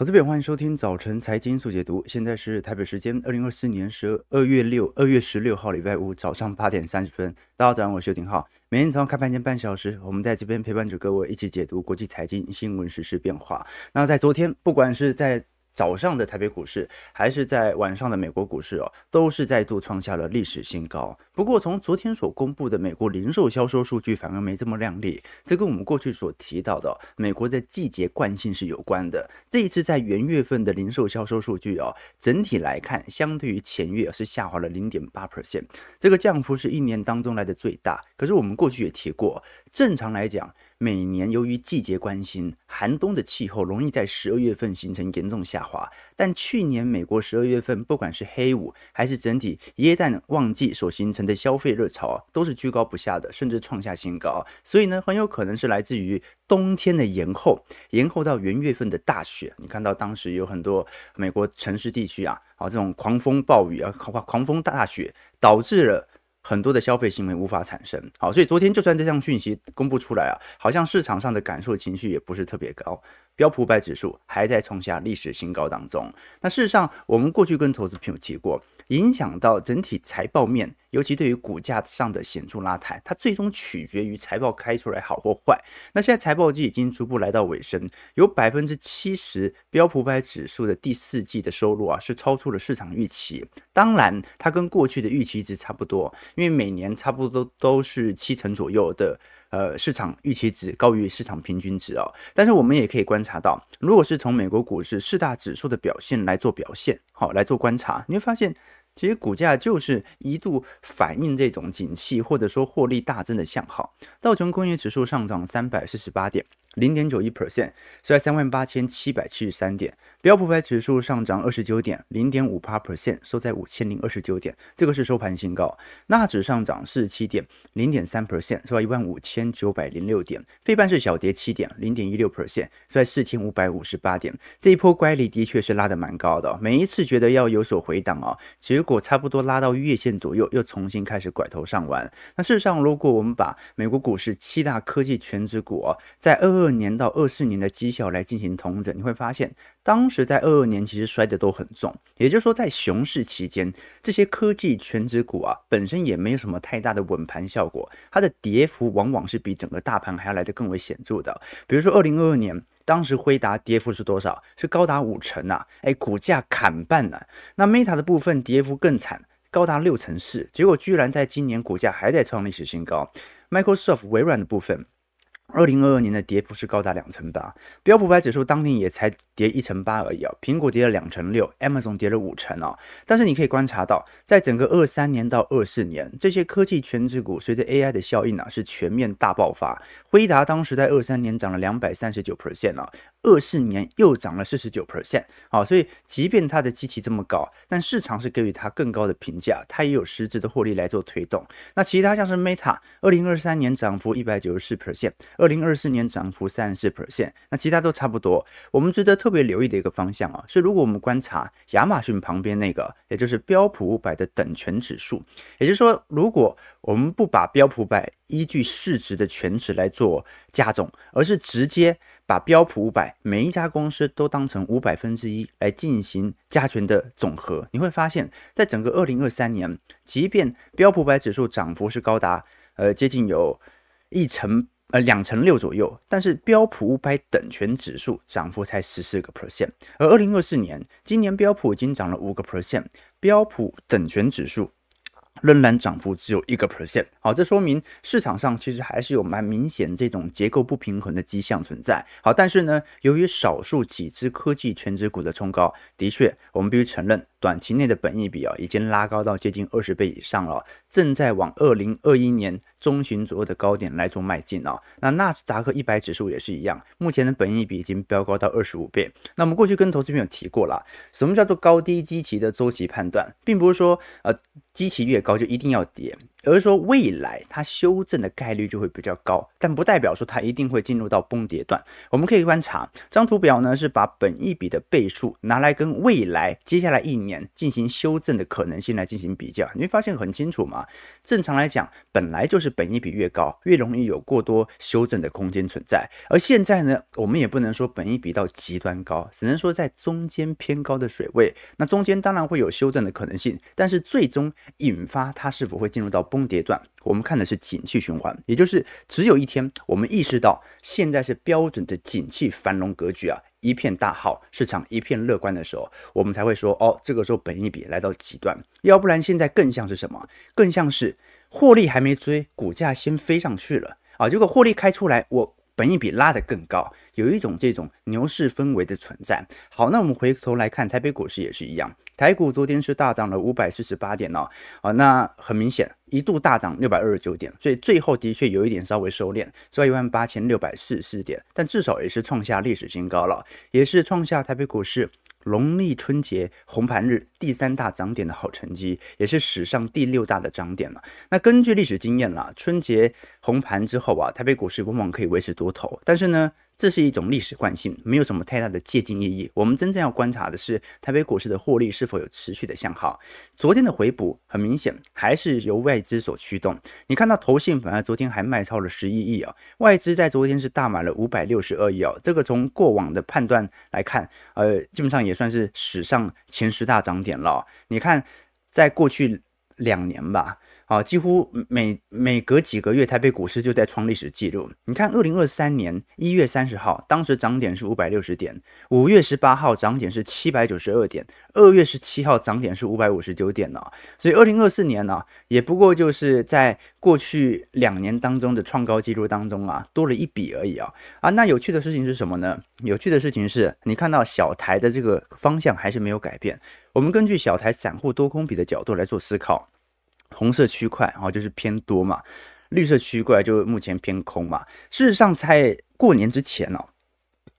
投资表，欢迎收听早晨财经速解读。现在是台北时间二零二四年十二月六二月十六号礼拜五早上八点三十分。大家早上好，我是邱廷浩。每天早上开盘前半小时，我们在这边陪伴着各位一起解读国际财经新闻、时事变化。那在昨天，不管是在早上的台北股市，还是在晚上的美国股市哦，都是再度创下了历史新高。不过，从昨天所公布的美国零售销售数据反而没这么亮丽，这跟我们过去所提到的美国的季节惯性是有关的。这一次在元月份的零售销售数据哦，整体来看，相对于前月是下滑了零点八 percent，这个降幅是一年当中来的最大。可是我们过去也提过，正常来讲，每年由于季节关系，寒冬的气候容易在十二月份形成严重下滑。但去年美国十二月份，不管是黑五还是整体耶诞旺季所形成的消费热潮啊，都是居高不下的，甚至创下新高。所以呢，很有可能是来自于冬天的延后，延后到元月份的大雪。你看到当时有很多美国城市地区啊，啊这种狂风暴雨啊，狂狂风大雪，导致了。很多的消费行为无法产生，好，所以昨天就算这项讯息公布出来啊，好像市场上的感受情绪也不是特别高，标普百指数还在创下历史新高当中。那事实上，我们过去跟投资朋友提过，影响到整体财报面，尤其对于股价上的显著拉抬，它最终取决于财报开出来好或坏。那现在财报季已经逐步来到尾声，有百分之七十标普百指数的第四季的收入啊是超出了市场预期。当然，它跟过去的预期值差不多。因为每年差不多都是七成左右的，呃，市场预期值高于市场平均值哦。但是我们也可以观察到，如果是从美国股市四大指数的表现来做表现，好来做观察，你会发现，其实股价就是一度反映这种景气或者说获利大增的向好。道琼工业指数上涨三百四十八点。零点九一 percent，收在三万八千七百七十三点。标普百指数上涨二十九点，零点五八 percent，收在五千零二十九点，这个是收盘新高。纳指上涨四十七点，零点三 percent，收在一万五千九百零六点。费半是小跌七点，零点一六 percent，收在四千五百五十八点。这一波乖离的确是拉得蛮高的，每一次觉得要有所回档啊，结果差不多拉到月线左右，又重新开始拐头上弯。那事实上，如果我们把美国股市七大科技权值股啊，在二二二年到二四年的绩效来进行统整，你会发现，当时在二二年其实摔得都很重。也就是说，在熊市期间，这些科技权值股啊，本身也没有什么太大的稳盘效果，它的跌幅往往是比整个大盘还要来得更为显著的。比如说，二零二二年，当时辉达跌幅是多少？是高达五成啊！哎，股价砍半了。那 Meta 的部分跌幅更惨，高达六成四，结果居然在今年股价还在创历史新高。Microsoft 微软的部分。二零二二年的跌幅是高达两成八，标普百指数当年也才跌一成八而已啊。苹果跌了两成六，Amazon 跌了五成啊。但是你可以观察到，在整个二三年到二四年，这些科技权值股随着 AI 的效应啊，是全面大爆发。辉达当时在二三年涨了两百三十九 percent 啊。二四年又涨了四十九 percent，好，所以即便它的基期这么高，但市场是给予它更高的评价，它也有实质的获利来做推动。那其他像是 Meta，二零二三年涨幅一百九十四 percent，二零二四年涨幅三十四 percent，那其他都差不多。我们值得特别留意的一个方向啊，是如果我们观察亚马逊旁边那个，也就是标普五百的等权指数，也就是说，如果我们不把标普五百依据市值的权值来做加总，而是直接把标普五百每一家公司都当成五百分之一来进行加权的总和，你会发现在整个二零二三年，即便标普五百指数涨幅是高达呃接近有一成呃两成六左右，但是标普五百等权指数涨幅才十四个 percent，而二零二四年今年标普已经涨了五个 percent，标普等权指数。仍然涨幅只有一个 percent，好，这说明市场上其实还是有蛮明显这种结构不平衡的迹象存在。好，但是呢，由于少数几只科技全指股的冲高，的确，我们必须承认。短期内的本益比啊，已经拉高到接近二十倍以上了，正在往二零二一年中旬左右的高点来做迈进啊。那纳斯达克一百指数也是一样，目前的本益比已经飙高到二十五倍。那我们过去跟投资朋友提过了，什么叫做高低基期的周期判断，并不是说呃基期越高就一定要跌，而是说未来它修正的概率就会比较高，但不代表说它一定会进入到崩跌段。我们可以观察这张图表呢，是把本一笔的倍数拿来跟未来接下来一年进行修正的可能性来进行比较，你会发现很清楚嘛。正常来讲，本来就是本一笔越高，越容易有过多修正的空间存在。而现在呢，我们也不能说本一笔到极端高，只能说在中间偏高的水位。那中间当然会有修正的可能性，但是最终引发它是否会进入到崩跌段，我们看的是景气循环，也就是只有一天，我们意识到现在是标准的景气繁荣格局啊，一片大好，市场一片乐观的时候，我们才会说哦，这个时候本一比来到极端，要不然现在更像是什么？更像是获利还没追，股价先飞上去了啊，结果获利开出来，我。本益比拉得更高，有一种这种牛市氛围的存在。好，那我们回头来看台北股市也是一样，台股昨天是大涨了五百四十八点哦，啊，那很明显一度大涨六百二十九点，所以最后的确有一点稍微收敛，收一万八千六百四十四点，但至少也是创下历史新高了，也是创下台北股市。农历春节红盘日第三大涨点的好成绩，也是史上第六大的涨点了。那根据历史经验啦，春节红盘之后啊，台北股市往往可以维持多头，但是呢，这是一种历史惯性，没有什么太大的借鉴意义。我们真正要观察的是台北股市的获利是否有持续的向好。昨天的回补很明显还是由外资所驱动。你看到投信反而昨天还卖超了十一亿啊，外资在昨天是大买了五百六十二亿啊。这个从过往的判断来看，呃，基本上也算是史上前十大涨点了。你看，在过去两年吧。啊，几乎每每隔几个月，台北股市就在创历史记录。你看，二零二三年一月三十号，当时涨点是五百六十点；五月十八号涨点是七百九十二点；二月十七号涨点是五百五十九点呢。所以，二零二四年呢，也不过就是在过去两年当中的创高记录当中啊，多了一笔而已啊。啊，那有趣的事情是什么呢？有趣的事情是你看到小台的这个方向还是没有改变。我们根据小台散户多空比的角度来做思考。红色区块啊，就是偏多嘛；绿色区块就目前偏空嘛。事实上，在过年之前呢，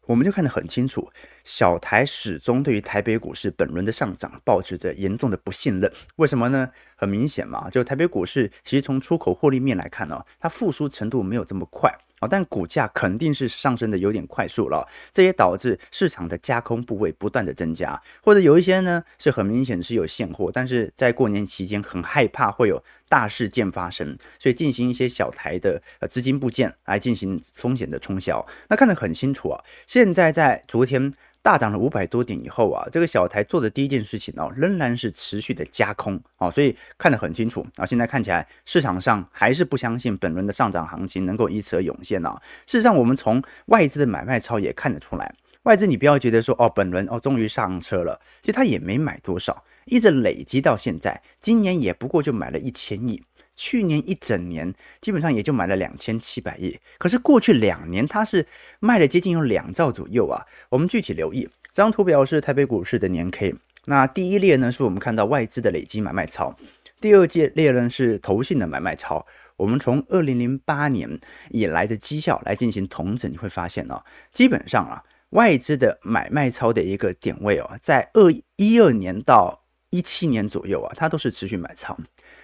我们就看得很清楚，小台始终对于台北股市本轮的上涨保持着严重的不信任。为什么呢？很明显嘛，就台北股市其实从出口获利面来看呢，它复苏程度没有这么快。啊，但股价肯定是上升的有点快速了，这也导致市场的加空部位不断的增加，或者有一些呢是很明显是有现货，但是在过年期间很害怕会有大事件发生，所以进行一些小台的呃资金部件来进行风险的冲销。那看得很清楚啊，现在在昨天。大涨了五百多点以后啊，这个小台做的第一件事情哦，仍然是持续的加空啊，所以看得很清楚啊。现在看起来市场上还是不相信本轮的上涨行情能够以此而涌现啊。事实上，我们从外资的买卖超也看得出来，外资你不要觉得说哦，本轮哦终于上车了，其实他也没买多少，一直累积到现在，今年也不过就买了一千亿。去年一整年基本上也就买了两千七百亿，可是过去两年它是卖了接近有两兆左右啊。我们具体留意这张图表是台北股市的年 K，那第一列呢是我们看到外资的累积买卖超，第二届列呢是投信的买卖超。我们从二零零八年以来的绩效来进行统整，你会发现哦，基本上啊外资的买卖超的一个点位哦，在二一二年到一七年左右啊，它都是持续买超。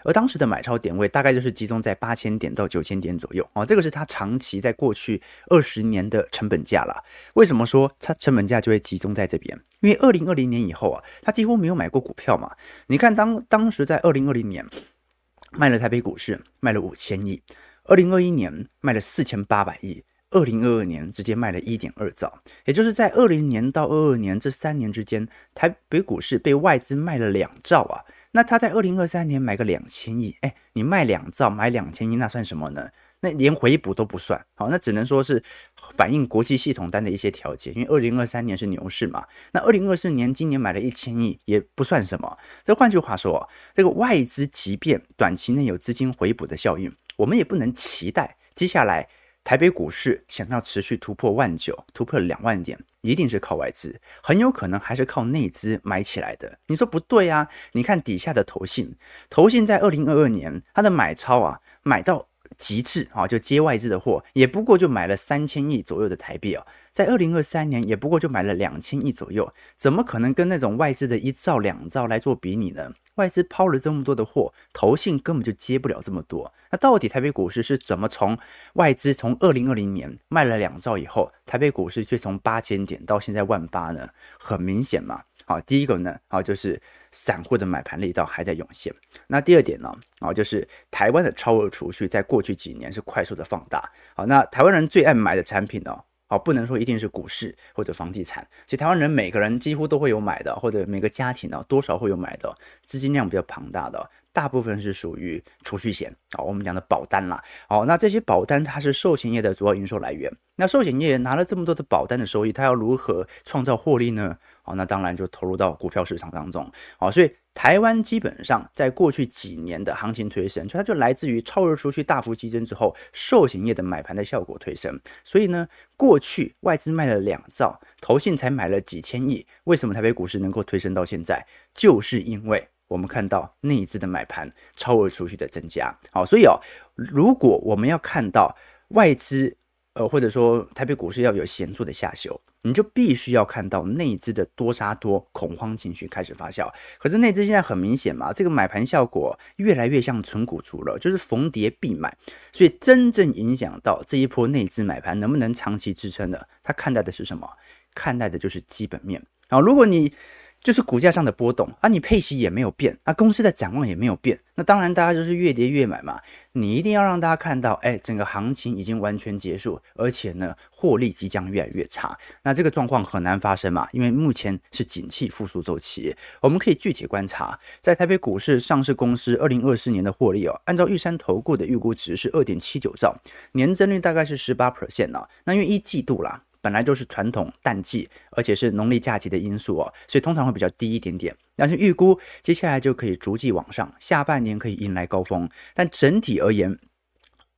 而当时的买超点位大概就是集中在八千点到九千点左右哦，这个是它长期在过去二十年的成本价了。为什么说它成本价就会集中在这边？因为二零二零年以后啊，它几乎没有买过股票嘛。你看当当时在二零二零年卖了台北股市卖了五千亿，二零二一年卖了四千八百亿，二零二二年直接卖了一点二兆，也就是在二零年到二二年这三年之间，台北股市被外资卖了两兆啊。那他在二零二三年买个两千亿，哎，你卖两兆买两千亿，那算什么呢？那连回补都不算，好，那只能说是反映国际系统单的一些调节。因为二零二三年是牛市嘛，那二零二四年今年买了一千亿也不算什么。这换句话说，这个外资即便短期内有资金回补的效应，我们也不能期待接下来。台北股市想要持续突破万九，突破两万点，一定是靠外资，很有可能还是靠内资买起来的。你说不对啊？你看底下的投信，投信在二零二二年它的买超啊，买到极致啊，就接外资的货，也不过就买了三千亿左右的台币啊，在二零二三年也不过就买了两千亿左右，怎么可能跟那种外资的一兆两兆来做比拟呢？外资抛了这么多的货，投信根本就接不了这么多。那到底台北股市是怎么从外资从二零二零年卖了两兆以后，台北股市却从八千点到现在万八呢？很明显嘛。好，第一个呢，好就是散户的买盘力道还在涌现。那第二点呢，啊就是台湾的超额储蓄在过去几年是快速的放大。好，那台湾人最爱买的产品呢，好不能说一定是股市或者房地产，其实台湾人每个人几乎都会有买的，或者每个家庭呢多少会有买的，资金量比较庞大的。大部分是属于储蓄险啊，我们讲的保单啦。好，那这些保单它是寿险业的主要营收来源。那寿险业拿了这么多的保单的收益，它要如何创造获利呢？好，那当然就投入到股票市场当中。好，所以台湾基本上在过去几年的行情推升，它就来自于超额储蓄大幅激增之后，寿险业的买盘的效果推升。所以呢，过去外资卖了两兆，投信才买了几千亿，为什么台北股市能够推升到现在？就是因为。我们看到内资的买盘、超额储蓄的增加，好，所以哦，如果我们要看到外资，呃，或者说台北股市要有显著的下修，你就必须要看到内资的多杀多恐慌情绪开始发酵。可是内资现在很明显嘛，这个买盘效果越来越像存股族了，就是逢跌必买。所以真正影响到这一波内资买盘能不能长期支撑的，他看待的是什么？看待的就是基本面。好，如果你就是股价上的波动啊，你配息也没有变，啊，公司的展望也没有变，那当然大家就是越跌越买嘛。你一定要让大家看到，哎，整个行情已经完全结束，而且呢，获利即将越来越差。那这个状况很难发生嘛，因为目前是景气复苏周期。我们可以具体观察，在台北股市上市公司二零二四年的获利哦，按照玉山投顾的预估值是二点七九兆，年增率大概是十八 percent 啊。那因为一季度啦。本来就是传统淡季，而且是农历假期的因素哦，所以通常会比较低一点点。但是预估接下来就可以逐季往上，下半年可以迎来高峰。但整体而言，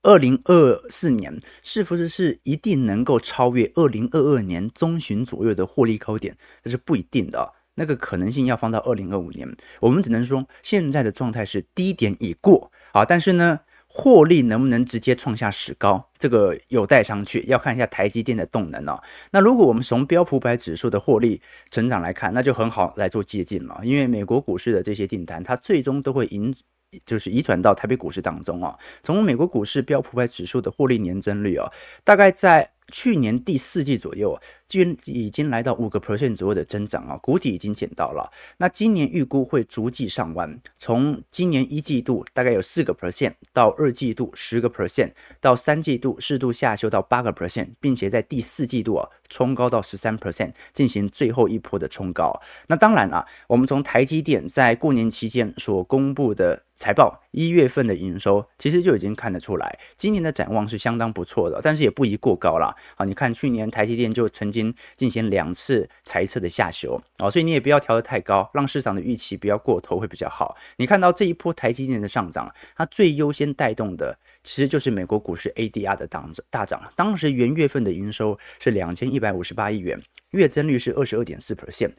二零二四年是不是是一定能够超越二零二二年中旬左右的获利高点？这是不一定的，那个可能性要放到二零二五年。我们只能说现在的状态是低点已过啊，但是呢。获利能不能直接创下史高？这个有待商榷，要看一下台积电的动能哦。那如果我们从标普百指数的获利成长来看，那就很好来做借鉴了。因为美国股市的这些订单，它最终都会引，就是移转到台北股市当中啊。从美国股市标普百指数的获利年增率啊，大概在。去年第四季左右，就已经来到五个 percent 左右的增长啊，谷底已经捡到了。那今年预估会逐季上弯，从今年一季度大概有四个 percent，到二季度十个 percent，到三季度适度下修到八个 percent，并且在第四季度啊冲高到十三 percent，进行最后一波的冲高。那当然啊，我们从台积电在过年期间所公布的。财报一月份的营收其实就已经看得出来，今年的展望是相当不错的，但是也不宜过高了。好，你看去年台积电就曾经进行两次财测的下修，哦，所以你也不要调得太高，让市场的预期不要过头会比较好。你看到这一波台积电的上涨，它最优先带动的其实就是美国股市 ADR 的大涨，大涨。当时元月份的营收是两千一百五十八亿元，月增率是二十二点四 percent。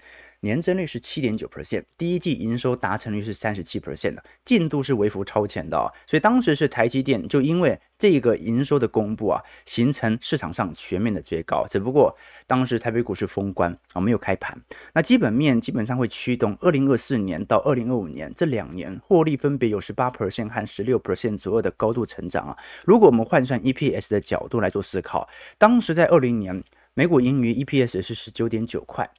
年增率是七点九 percent，第一季营收达成率是三十七 percent 的进度是微幅超前的哦，所以当时是台积电就因为这个营收的公布啊，形成市场上全面的追高，只不过当时台北股市封关啊，没有开盘，那基本面基本上会驱动二零二四年到二零二五年这两年获利分别有十八 percent 和十六 percent 左右的高度成长啊。如果我们换算 EPS 的角度来做思考，当时在二零年每股盈余 EPS 是十九点九块。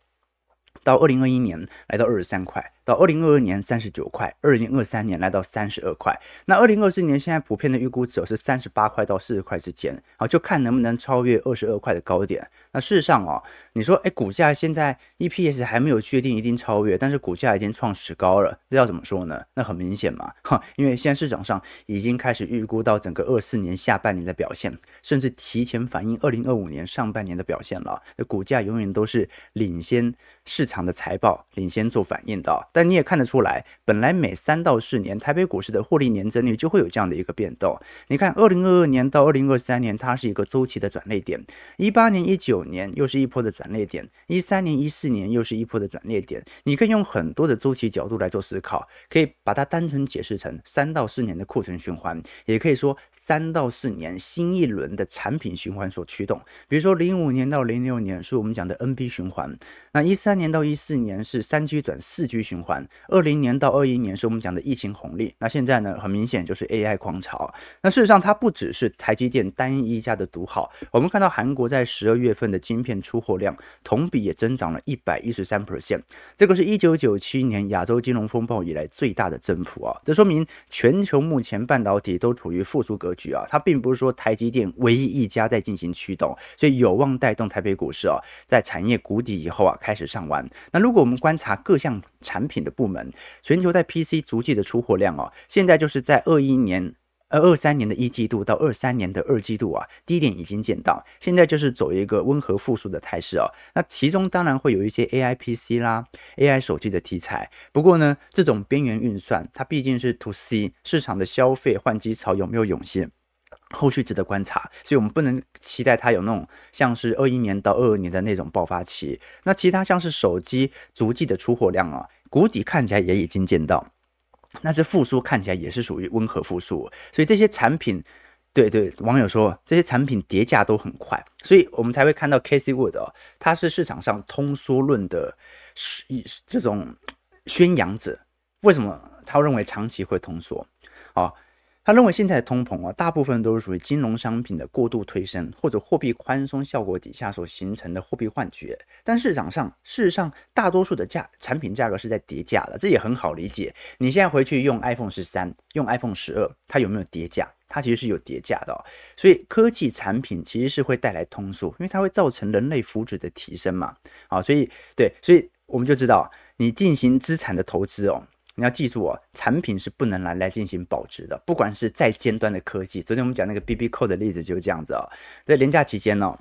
到二零二一年来到二十三块，到二零二二年三十九块，二零二三年来到三十二块。那二零二四年现在普遍的预估值是三十八块到四十块之间，好，就看能不能超越二十二块的高点。那事实上哦，你说哎，股价现在 EPS 还没有确定一定超越，但是股价已经创史高了，这要怎么说呢？那很明显嘛，哈，因为现在市场上已经开始预估到整个二四年下半年的表现，甚至提前反映二零二五年上半年的表现了。那股价永远都是领先市场的财报领先做反应的，但你也看得出来，本来每三到四年台北股市的获利年增率就会有这样的一个变动。你看，二零二二年到二零二三年，它是一个周期的转捩点；一八年、一九年又是一波的转捩点；一三年、一四年又是一波的转捩点。你可以用很多的周期角度来做思考，可以把它单纯解释成三到四年的库存循环，也可以说三到四年新一轮的产品循环所驱动。比如说，零五年到零六年是我们讲的 NB 循环，那一三年到一四年是三 G 转四 G 循环，环二零年到二一年是我们讲的疫情红利。那现在呢，很明显就是 AI 狂潮。那事实上，它不只是台积电单一家的独好。我们看到韩国在十二月份的晶片出货量同比也增长了一百一十三 percent，这个是一九九七年亚洲金融风暴以来最大的增幅啊！这说明全球目前半导体都处于复苏格局啊，它并不是说台积电唯一一家在进行驱动，所以有望带动台北股市啊，在产业谷底以后啊开始上完。那如果我们观察各项产品品的部门，全球在 PC 逐季的出货量哦，现在就是在二一年。呃二三年的一季度到二三年的二季度啊，低点已经见到，现在就是走一个温和复苏的态势哦。那其中当然会有一些 AI PC 啦、AI 手机的题材。不过呢，这种边缘运算它毕竟是 To C 市场的消费换机潮有没有涌现，后续值得观察。所以我们不能期待它有那种像是二一年到二二年的那种爆发期。那其他像是手机足迹的出货量啊，谷底看起来也已经见到。那这复苏看起来也是属于温和复苏，所以这些产品，对对，网友说这些产品叠价都很快，所以我们才会看到 Casey Wood 哦，他是市场上通缩论的这种宣扬者。为什么他认为长期会通缩？啊？他认为现在的通膨啊，大部分都是属于金融商品的过度推升，或者货币宽松效果底下所形成的货币幻觉。但市场上，事实上，大多数的价产品价格是在跌价的，这也很好理解。你现在回去用 iPhone 十三，用 iPhone 十二，它有没有跌价？它其实是有跌价的哦。所以科技产品其实是会带来通缩，因为它会造成人类福祉的提升嘛。啊，所以对，所以我们就知道，你进行资产的投资哦。你要记住哦，产品是不能拿来进行保值的，不管是再尖端的科技。昨天我们讲那个 BB Code 的例子就是这样子哦。在连假期间呢，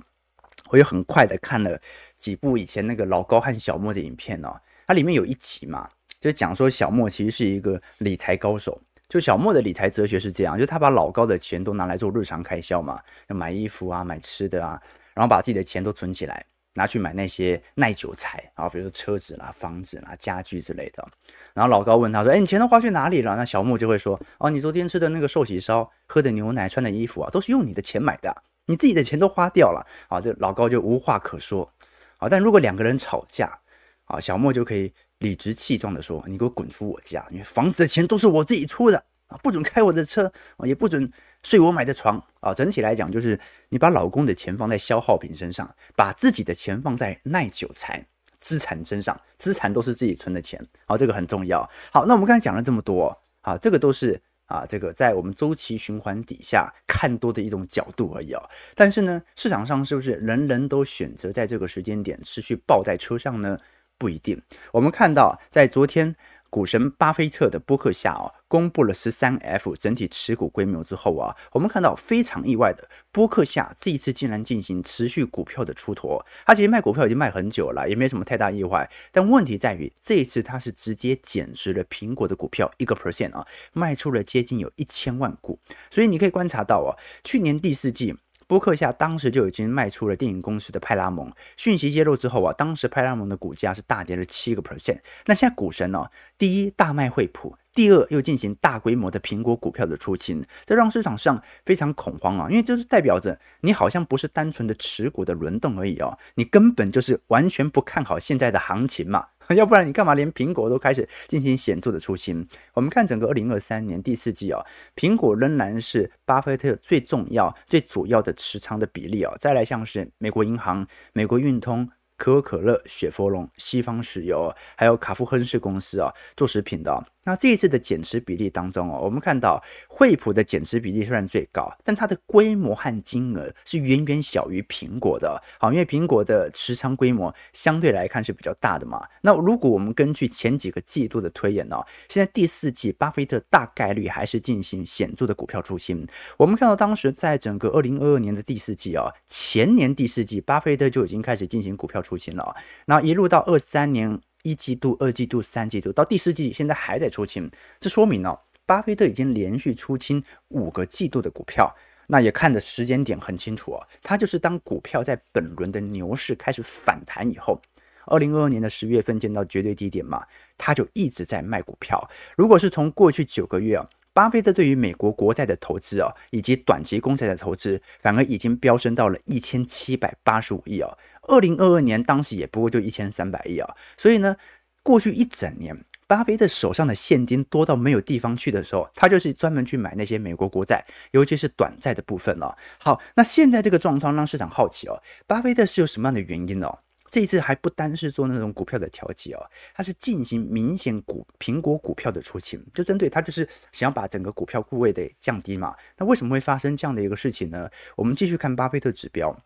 我又很快的看了几部以前那个老高和小莫的影片哦。它里面有一集嘛，就讲说小莫其实是一个理财高手。就小莫的理财哲学是这样，就他把老高的钱都拿来做日常开销嘛，要买衣服啊，买吃的啊，然后把自己的钱都存起来。拿去买那些耐久财啊，比如说车子啦、房子啦、家具之类的。然后老高问他说：“哎，你钱都花去哪里了？”那小莫就会说：“哦，你昨天吃的那个寿喜烧、喝的牛奶、穿的衣服啊，都是用你的钱买的，你自己的钱都花掉了。”啊，这老高就无话可说。啊，但如果两个人吵架，啊，小莫就可以理直气壮地说：“你给我滚出我家，因为房子的钱都是我自己出的啊，不准开我的车啊，也不准。”睡我买的床啊，整体来讲就是你把老公的钱放在消耗品身上，把自己的钱放在耐久财资产身上，资产都是自己存的钱，好，这个很重要。好，那我们刚才讲了这么多，啊，这个都是啊，这个在我们周期循环底下看多的一种角度而已啊。但是呢，市场上是不是人人都选择在这个时间点持续抱在车上呢？不一定。我们看到在昨天。股神巴菲特的波克夏啊，公布了十三 F 整体持股规模之后啊，我们看到非常意外的，波克夏这一次竟然进行持续股票的出脱。他其实卖股票已经卖很久了，也没什么太大意外。但问题在于，这一次他是直接减持了苹果的股票一个 percent 啊，卖出了接近有一千万股。所以你可以观察到啊，去年第四季。播客下当时就已经卖出了电影公司的派拉蒙，讯息揭露之后啊，当时派拉蒙的股价是大跌了七个 percent。那现在股神呢、第一大卖惠普。第二，又进行大规模的苹果股票的出清，这让市场上非常恐慌啊！因为这是代表着你好像不是单纯的持股的轮动而已哦，你根本就是完全不看好现在的行情嘛，要不然你干嘛连苹果都开始进行显著的出清？我们看整个二零二三年第四季啊，苹果仍然是巴菲特最重要、最主要的持仓的比例啊。再来像是美国银行、美国运通。可口可乐、雪佛龙、西方石油，还有卡夫亨氏公司啊，做食品的。那这一次的减持比例当中哦，我们看到惠普的减持比例虽然最高，但它的规模和金额是远远小于苹果的。好，因为苹果的持仓规模相对来看是比较大的嘛。那如果我们根据前几个季度的推演呢，现在第四季巴菲特大概率还是进行显著的股票出清。我们看到当时在整个二零二二年的第四季啊，前年第四季巴菲特就已经开始进行股票出清了。那一路到二三年。一季度、二季度、三季度，到第四季现在还在出清，这说明呢，巴菲特已经连续出清五个季度的股票。那也看的时间点很清楚哦，他就是当股票在本轮的牛市开始反弹以后，二零二二年的十月份见到绝对低点嘛，他就一直在卖股票。如果是从过去九个月啊，巴菲特对于美国国债的投资啊，以及短期公债的投资，反而已经飙升到了一千七百八十五亿啊。二零二二年当时也不过就一千三百亿啊，所以呢，过去一整年。巴菲特手上的现金多到没有地方去的时候，他就是专门去买那些美国国债，尤其是短债的部分了。好，那现在这个状况让市场好奇哦，巴菲特是有什么样的原因哦？这一次还不单是做那种股票的调节哦，他是进行明显股苹果股票的出清，就针对他就是想要把整个股票部位的降低嘛。那为什么会发生这样的一个事情呢？我们继续看巴菲特指标。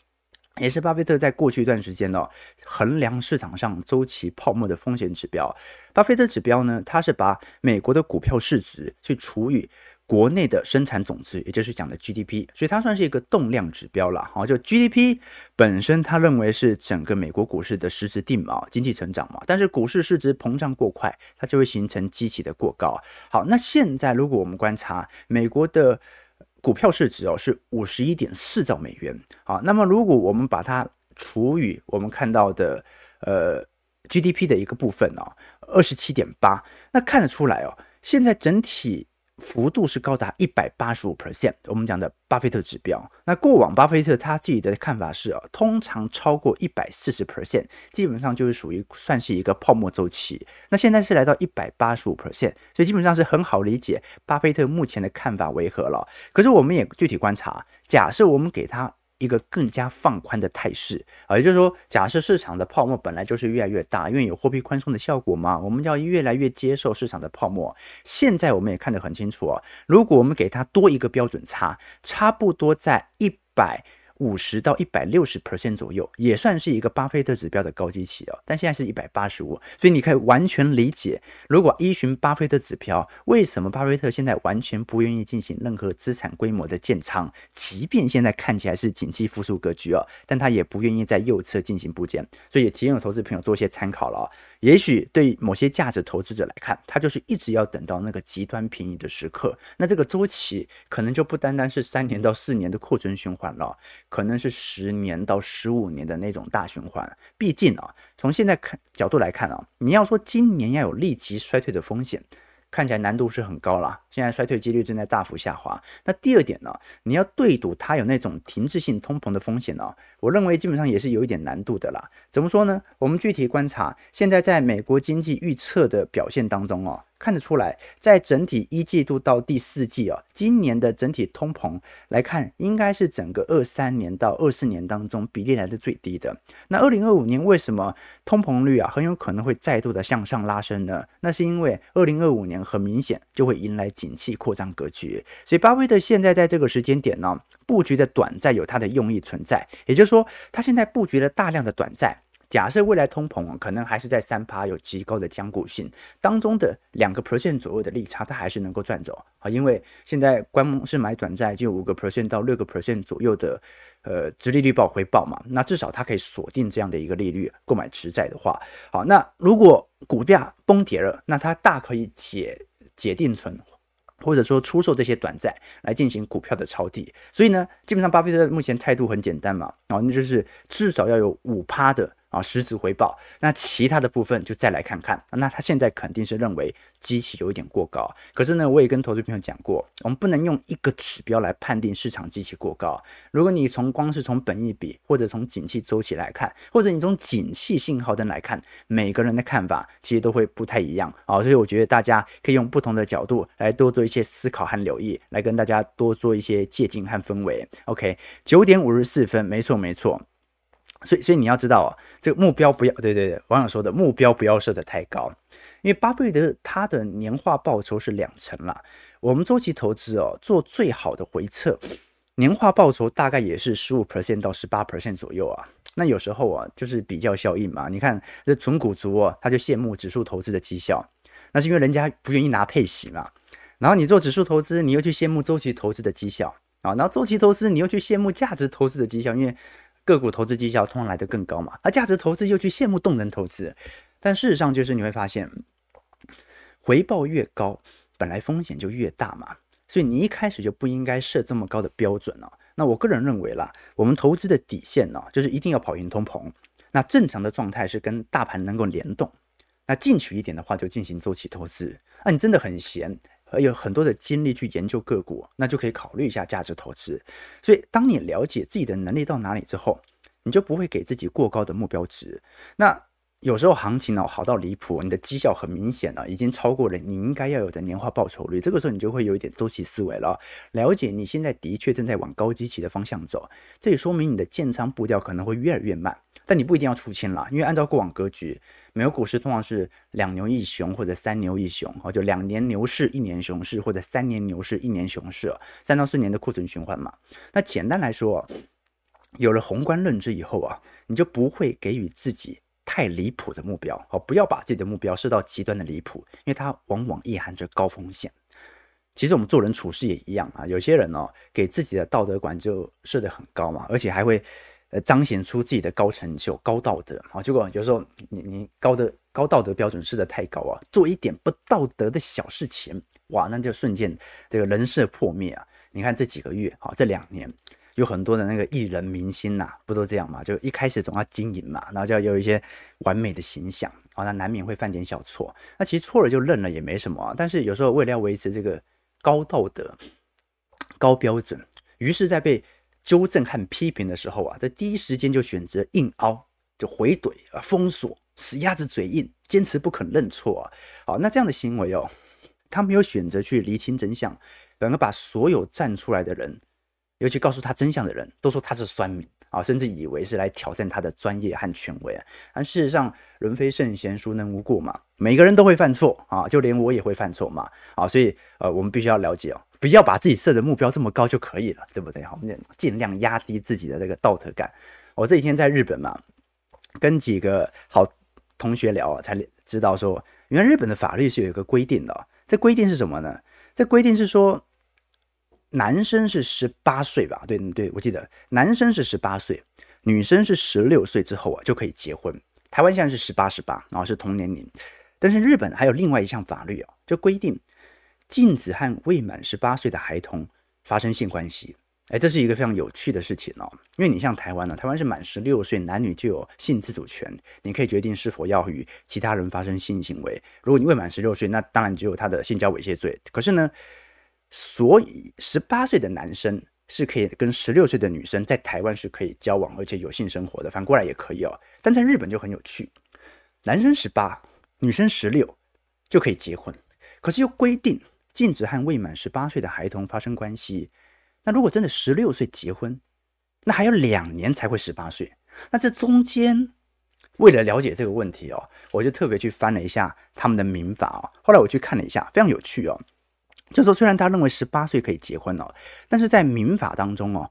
也是巴菲特在过去一段时间呢，衡量市场上周期泡沫的风险指标。巴菲特指标呢，它是把美国的股票市值去除以国内的生产总值，也就是讲的 GDP，所以它算是一个动量指标了。好，就 GDP 本身，他认为是整个美国股市的实质定锚，经济成长嘛。但是股市市值膨胀过快，它就会形成基期的过高。好，那现在如果我们观察美国的。股票市值哦是五十一点四兆美元，好，那么如果我们把它除以我们看到的呃 GDP 的一个部分哦，二十七点八，那看得出来哦，现在整体。幅度是高达一百八十五 percent，我们讲的巴菲特指标。那过往巴菲特他自己的看法是啊，通常超过一百四十 percent，基本上就是属于算是一个泡沫周期。那现在是来到一百八十五 percent，所以基本上是很好理解巴菲特目前的看法为何了。可是我们也具体观察，假设我们给他。一个更加放宽的态势啊，也就是说，假设市场的泡沫本来就是越来越大，因为有货币宽松的效果嘛，我们要越来越接受市场的泡沫。现在我们也看得很清楚啊，如果我们给它多一个标准差，差不多在一百。五十到一百六十 percent 左右，也算是一个巴菲特指标的高基期哦。但现在是一百八十五，所以你可以完全理解，如果依循巴菲特指标，为什么巴菲特现在完全不愿意进行任何资产规模的建仓，即便现在看起来是景气复苏格局哦，但他也不愿意在右侧进行部件。所以也提醒投资朋友做一些参考了。也许对某些价值投资者来看，他就是一直要等到那个极端便宜的时刻，那这个周期可能就不单单是三年到四年的库存循环了。可能是十年到十五年的那种大循环，毕竟啊，从现在看角度来看啊，你要说今年要有立即衰退的风险。看起来难度是很高了，现在衰退几率正在大幅下滑。那第二点呢，你要对赌它有那种停滞性通膨的风险呢，我认为基本上也是有一点难度的啦。怎么说呢？我们具体观察，现在在美国经济预测的表现当中哦。看得出来，在整体一季度到第四季啊，今年的整体通膨来看，应该是整个二三年到二四年当中比例来的最低的。那二零二五年为什么通膨率啊很有可能会再度的向上拉升呢？那是因为二零二五年很明显就会迎来景气扩张格局，所以巴菲特现在在这个时间点呢，布局的短债有它的用意存在，也就是说，他现在布局了大量的短债。假设未来通膨可能还是在三趴，有极高的僵固性，当中的两个 percent 左右的利差，它还是能够赚走啊。因为现在光是买短债就有五个 percent 到六个 percent 左右的呃殖利率报回报嘛，那至少它可以锁定这样的一个利率购买持债的话，好，那如果股价崩跌了，那它大可以解解定存。或者说出售这些短债来进行股票的抄底，所以呢，基本上巴菲特目前态度很简单嘛，啊，那就是至少要有五趴的。啊，实质回报，那其他的部分就再来看看。那他现在肯定是认为基期有一点过高，可是呢，我也跟投资朋友讲过，我们不能用一个指标来判定市场基期过高。如果你从光是从本益比，或者从景气周期来看，或者你从景气信号灯来看，每个人的看法其实都会不太一样啊。所以我觉得大家可以用不同的角度来多做一些思考和留意，来跟大家多做一些借鉴和氛围。OK，九点五十四分，没错没错。所以，所以你要知道啊，这个目标不要，对对对，网友说的目标不要设得太高，因为巴菲特他的年化报酬是两成啦。我们周期投资哦，做最好的回测，年化报酬大概也是十五 percent 到十八 percent 左右啊。那有时候啊，就是比较效应嘛。你看这纯股族哦，他就羡慕指数投资的绩效，那是因为人家不愿意拿配息嘛。然后你做指数投资，你又去羡慕周期投资的绩效啊，然后周期投资你又去羡慕价值投资的绩效，因为。个股投资绩效通常来得更高嘛，而价值投资又去羡慕动能投资，但事实上就是你会发现，回报越高，本来风险就越大嘛。所以你一开始就不应该设这么高的标准了。那我个人认为啦，我们投资的底线呢，就是一定要跑赢通膨。那正常的状态是跟大盘能够联动。那进取一点的话，就进行周期投资。那你真的很闲，而有很多的精力去研究个股，那就可以考虑一下价值投资。所以，当你了解自己的能力到哪里之后，你就不会给自己过高的目标值。那有时候行情呢好到离谱，你的绩效很明显了，已经超过了你应该要有的年化报酬率。这个时候你就会有一点周期思维了，了解你现在的确正在往高基期的方向走，这也说明你的建仓步调可能会越来越慢。但你不一定要出清了，因为按照过往格局，美国股市通常是两牛一熊或者三牛一熊，哦就两年牛市一年熊市，或者三年牛市一年熊市，三到四年的库存循环嘛。那简单来说，有了宏观认知以后啊，你就不会给予自己。太离谱的目标，好，不要把自己的目标设到极端的离谱，因为它往往意含着高风险。其实我们做人处事也一样啊，有些人哦，给自己的道德观就设得很高嘛，而且还会呃彰显出自己的高成就、高道德啊。结果有时候你你高的高道德标准设得太高啊，做一点不道德的小事情，哇，那就瞬间这个人设破灭啊。你看这几个月，好，这两年。有很多的那个艺人明星呐、不都这样嘛？就一开始总要经营嘛，然后就要有一些完美的形象啊，那难免会犯点小错。那其实错了就认了也没什么啊。但是有时候为了要维持这个高道德、高标准，于是，在被纠正和批评的时候啊，在第一时间就选择硬凹，就回怼啊，封锁，死鸭子嘴硬，坚持不肯认错啊。好，那这样的行为哦，他没有选择去厘清真相，反而把所有站出来的人。尤其告诉他真相的人都说他是酸民啊，甚至以为是来挑战他的专业和权威啊。但事实上，人非圣贤，孰能无过嘛？每个人都会犯错啊，就连我也会犯错嘛啊。所以呃，我们必须要了解哦，不要把自己设的目标这么高就可以了，对不对？我们尽量压低自己的这个道德感。我这几天在日本嘛，跟几个好同学聊，才知道说，原来日本的法律是有一个规定的。这规定是什么呢？这规定是说。男生是十八岁吧？对对，我记得男生是十八岁，女生是十六岁之后啊就可以结婚。台湾现在是十八十八，然后是同年龄。但是日本还有另外一项法律啊，就规定禁止和未满十八岁的孩童发生性关系。哎，这是一个非常有趣的事情哦。因为你像台湾呢，台湾是满十六岁，男女就有性自主权，你可以决定是否要与其他人发生性行为。如果你未满十六岁，那当然只有他的性交猥亵罪。可是呢，所以，十八岁的男生是可以跟十六岁的女生在台湾是可以交往，而且有性生活的，反过来也可以哦。但在日本就很有趣，男生十八，女生十六就可以结婚，可是又规定禁止和未满十八岁的孩童发生关系。那如果真的十六岁结婚，那还要两年才会十八岁。那这中间，为了了解这个问题哦，我就特别去翻了一下他们的民法哦。后来我去看了一下，非常有趣哦。就说虽然他认为十八岁可以结婚哦，但是在民法当中哦，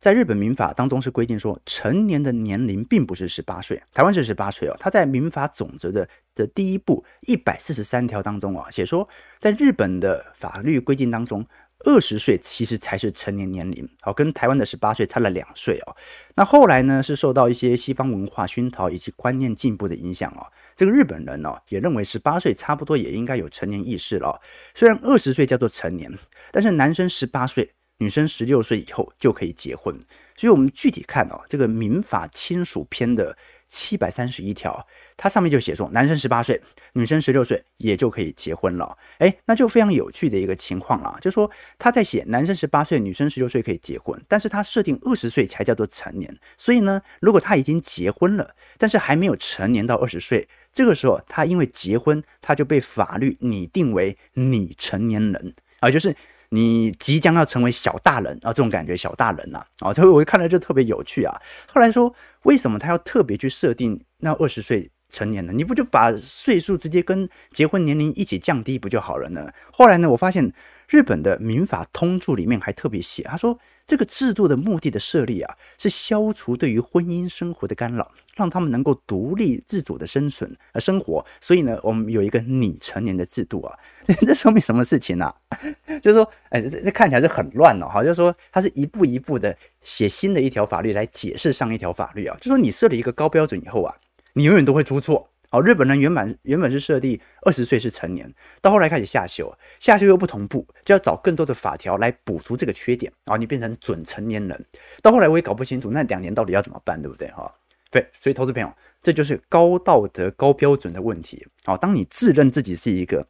在日本民法当中是规定说成年的年龄并不是十八岁，台湾是十八岁哦。他在民法总则的的第一部一百四十三条当中啊，写说在日本的法律规定当中。二十岁其实才是成年年龄，好，跟台湾的十八岁差了两岁哦。那后来呢，是受到一些西方文化熏陶以及观念进步的影响哦。这个日本人呢，也认为十八岁差不多也应该有成年意识了。虽然二十岁叫做成年，但是男生十八岁，女生十六岁以后就可以结婚。所以，我们具体看哦，这个民法亲属篇的。七百三十一条，它上面就写说，男生十八岁，女生十六岁也就可以结婚了。诶，那就非常有趣的一个情况了，就是说他在写男生十八岁，女生十六岁可以结婚，但是他设定二十岁才叫做成年。所以呢，如果他已经结婚了，但是还没有成年到二十岁，这个时候他因为结婚，他就被法律拟定为拟成年人啊，就是。你即将要成为小大人啊，这种感觉小大人呐啊，所以我一看了就特别有趣啊。后来说，为什么他要特别去设定那二十岁成年呢？你不就把岁数直接跟结婚年龄一起降低不就好了呢？后来呢，我发现。日本的民法通注里面还特别写，他说这个制度的目的的设立啊，是消除对于婚姻生活的干扰，让他们能够独立自主的生存和生活。所以呢，我们有一个拟成年的制度啊，这说明什么事情呢、啊？就是说，哎，这这看起来是很乱哦，好，就是说他是一步一步的写新的一条法律来解释上一条法律啊，就说你设了一个高标准以后啊，你永远都会出错。好，日本人原本原本是设定二十岁是成年，到后来开始下修，下修又不同步，就要找更多的法条来补足这个缺点，然后你变成准成年人。到后来我也搞不清楚，那两年到底要怎么办，对不对？哈，对，所以投资朋友，这就是高道德、高标准的问题。好，当你自认自己是一个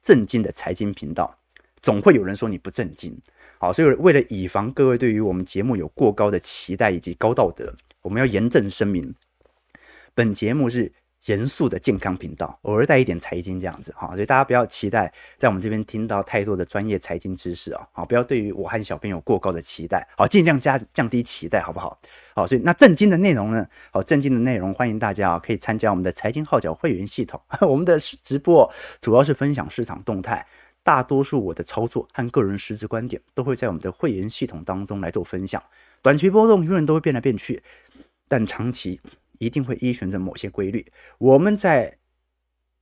正经的财经频道，总会有人说你不正经。好，所以为了以防各位对于我们节目有过高的期待以及高道德，我们要严正声明，本节目是。严肃的健康频道，偶尔带一点财经这样子哈，所以大家不要期待在我们这边听到太多的专业财经知识啊，好，不要对于我和小朋友过高的期待，好，尽量加降低期待，好不好？好，所以那正经的内容呢，好，正经的内容，欢迎大家啊可以参加我们的财经号角会员系统，我们的直播主要是分享市场动态，大多数我的操作和个人实质观点都会在我们的会员系统当中来做分享，短期波动永远都会变来变去，但长期。一定会依循着某些规律。我们在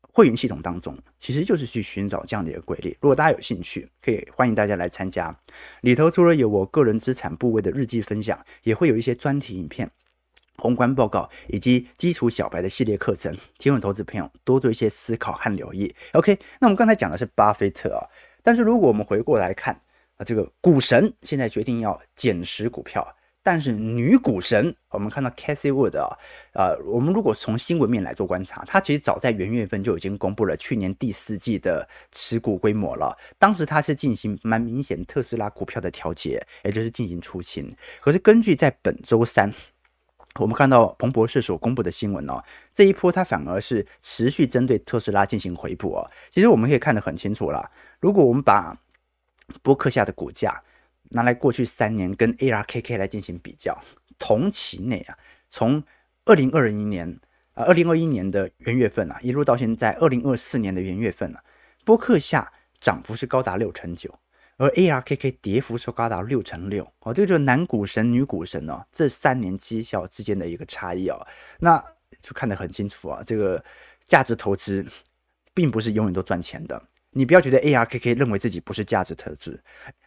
会员系统当中，其实就是去寻找这样的一个规律。如果大家有兴趣，可以欢迎大家来参加。里头除了有我个人资产部位的日记分享，也会有一些专题影片、宏观报告以及基础小白的系列课程，提供投资朋友多做一些思考和留意。OK，那我们刚才讲的是巴菲特啊，但是如果我们回过来看啊，这个股神现在决定要减持股票。但是女股神，我们看到 Cathie Wood 啊，呃，我们如果从新闻面来做观察，她其实早在元月份就已经公布了去年第四季的持股规模了。当时她是进行蛮明显特斯拉股票的调节，也就是进行出清。可是根据在本周三，我们看到彭博士所公布的新闻哦，这一波它反而是持续针对特斯拉进行回补哦。其实我们可以看得很清楚了，如果我们把波克夏的股价。拿来过去三年跟 ARKK 来进行比较，同期内啊，从二零二零年啊，二零二一年的元月份啊，一路到现在二零二四年的元月份啊，波克夏涨幅是高达六成九，而 ARKK 跌幅是高达六成六。哦，这个就是男股神、女股神哦，这三年绩效之间的一个差异哦，那就看得很清楚啊，这个价值投资并不是永远都赚钱的。你不要觉得 ARKK 认为自己不是价值投资，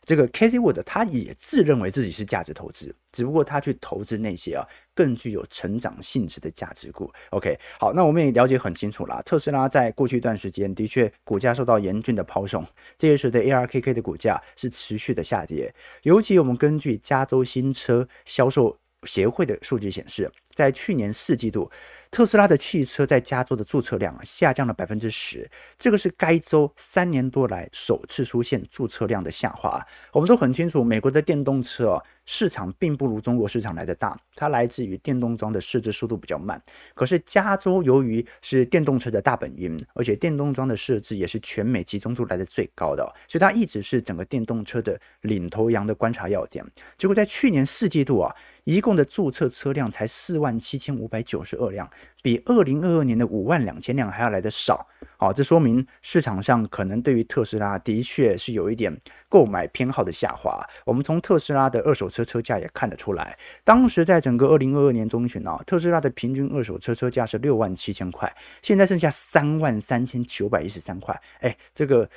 这个 Cathie Wood 他也自认为自己是价值投资，只不过他去投资那些啊更具有成长性质的价值股。OK，好，那我们也了解很清楚了，特斯拉在过去一段时间的确股价受到严峻的抛售，这也使得 ARKK 的股价是持续的下跌。尤其我们根据加州新车销售协会的数据显示，在去年四季度。特斯拉的汽车在加州的注册量下降了百分之十，这个是该州三年多来首次出现注册量的下滑。我们都很清楚，美国的电动车啊，市场并不如中国市场来的大，它来自于电动桩的设置速度比较慢。可是加州由于是电动车的大本营，而且电动桩的设置也是全美集中度来的最高的，所以它一直是整个电动车的领头羊的观察要点。结果在去年四季度啊，一共的注册车辆才四万七千五百九十二辆。比二零二二年的五万两千辆还要来得少，好，这说明市场上可能对于特斯拉的确是有一点购买偏好的下滑。我们从特斯拉的二手车车价也看得出来，当时在整个二零二二年中旬啊，特斯拉的平均二手车车价是六万七千块，现在剩下三万三千九百一十三块，哎，这个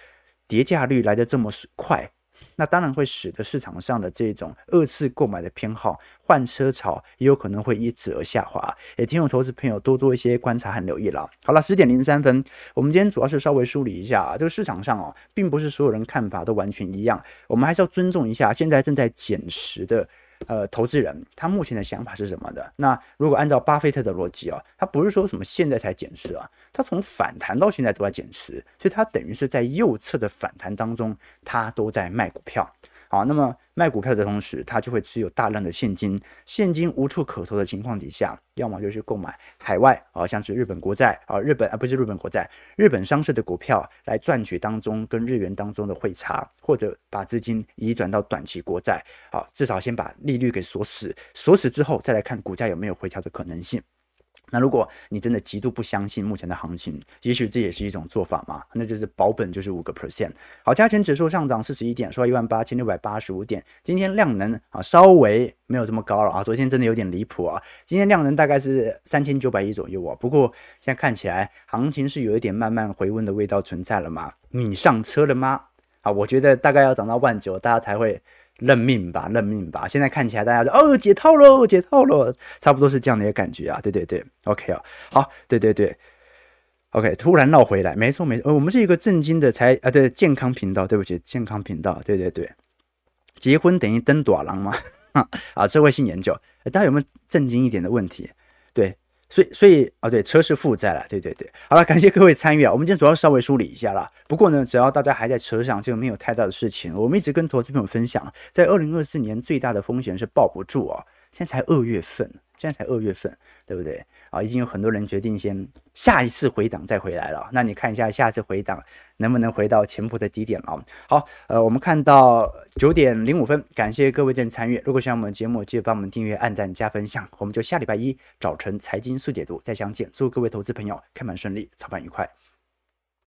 跌价率来的这么快。那当然会使得市场上的这种二次购买的偏好、换车潮也有可能会因此而下滑。也请我投资朋友多做一些观察和留意了。好了，十点零三分，我们今天主要是稍微梳理一下啊，这个市场上哦，并不是所有人看法都完全一样，我们还是要尊重一下现在正在减持的。呃，投资人他目前的想法是什么的？那如果按照巴菲特的逻辑啊，他不是说什么现在才减持啊，他从反弹到现在都在减持，所以他等于是在右侧的反弹当中，他都在卖股票。好，那么卖股票的同时，他就会持有大量的现金，现金无处可投的情况底下，要么就是购买海外啊，像是日本国债啊，日本啊不是日本国债，日本上市的股票来赚取当中跟日元当中的汇差，或者把资金移转到短期国债，好，至少先把利率给锁死，锁死之后再来看股价有没有回调的可能性。那如果你真的极度不相信目前的行情，也许这也是一种做法嘛，那就是保本就是五个 percent。好，加权指数上涨四十一点，收一万八千六百八十五点。今天量能啊稍微没有这么高了啊，昨天真的有点离谱啊。今天量能大概是三千九百亿左右啊，不过现在看起来行情是有一点慢慢回温的味道存在了嘛。你上车了吗？啊，我觉得大概要涨到万九，大家才会。认命吧，认命吧！现在看起来大家说哦，解套喽，解套喽，差不多是这样的一个感觉啊。对对对，OK 啊，好，对对对，OK，突然绕回来，没错没错，呃，我们是一个正经的才啊，对，健康频道，对不起，健康频道，对对对，结婚等于登短廊吗？啊，社会性研究，大家有没有正经一点的问题？所以，所以啊，对，车是负债了，对对对。好了，感谢各位参与啊。我们今天主要稍微梳理一下啦。不过呢，只要大家还在车上，就没有太大的事情。我们一直跟投资朋友分享，在二零二四年最大的风险是抱不住啊。现在才二月份。现在才二月份，对不对啊？已经有很多人决定先下一次回档再回来了。那你看一下下一次回档能不能回到前波的低点啊？好，呃，我们看到九点零五分，感谢各位的参与。如果喜欢我们节目，记得帮我们订阅、按赞、加分享。我们就下礼拜一早晨财经速解读再相见。祝各位投资朋友开盘顺利，操盘愉快。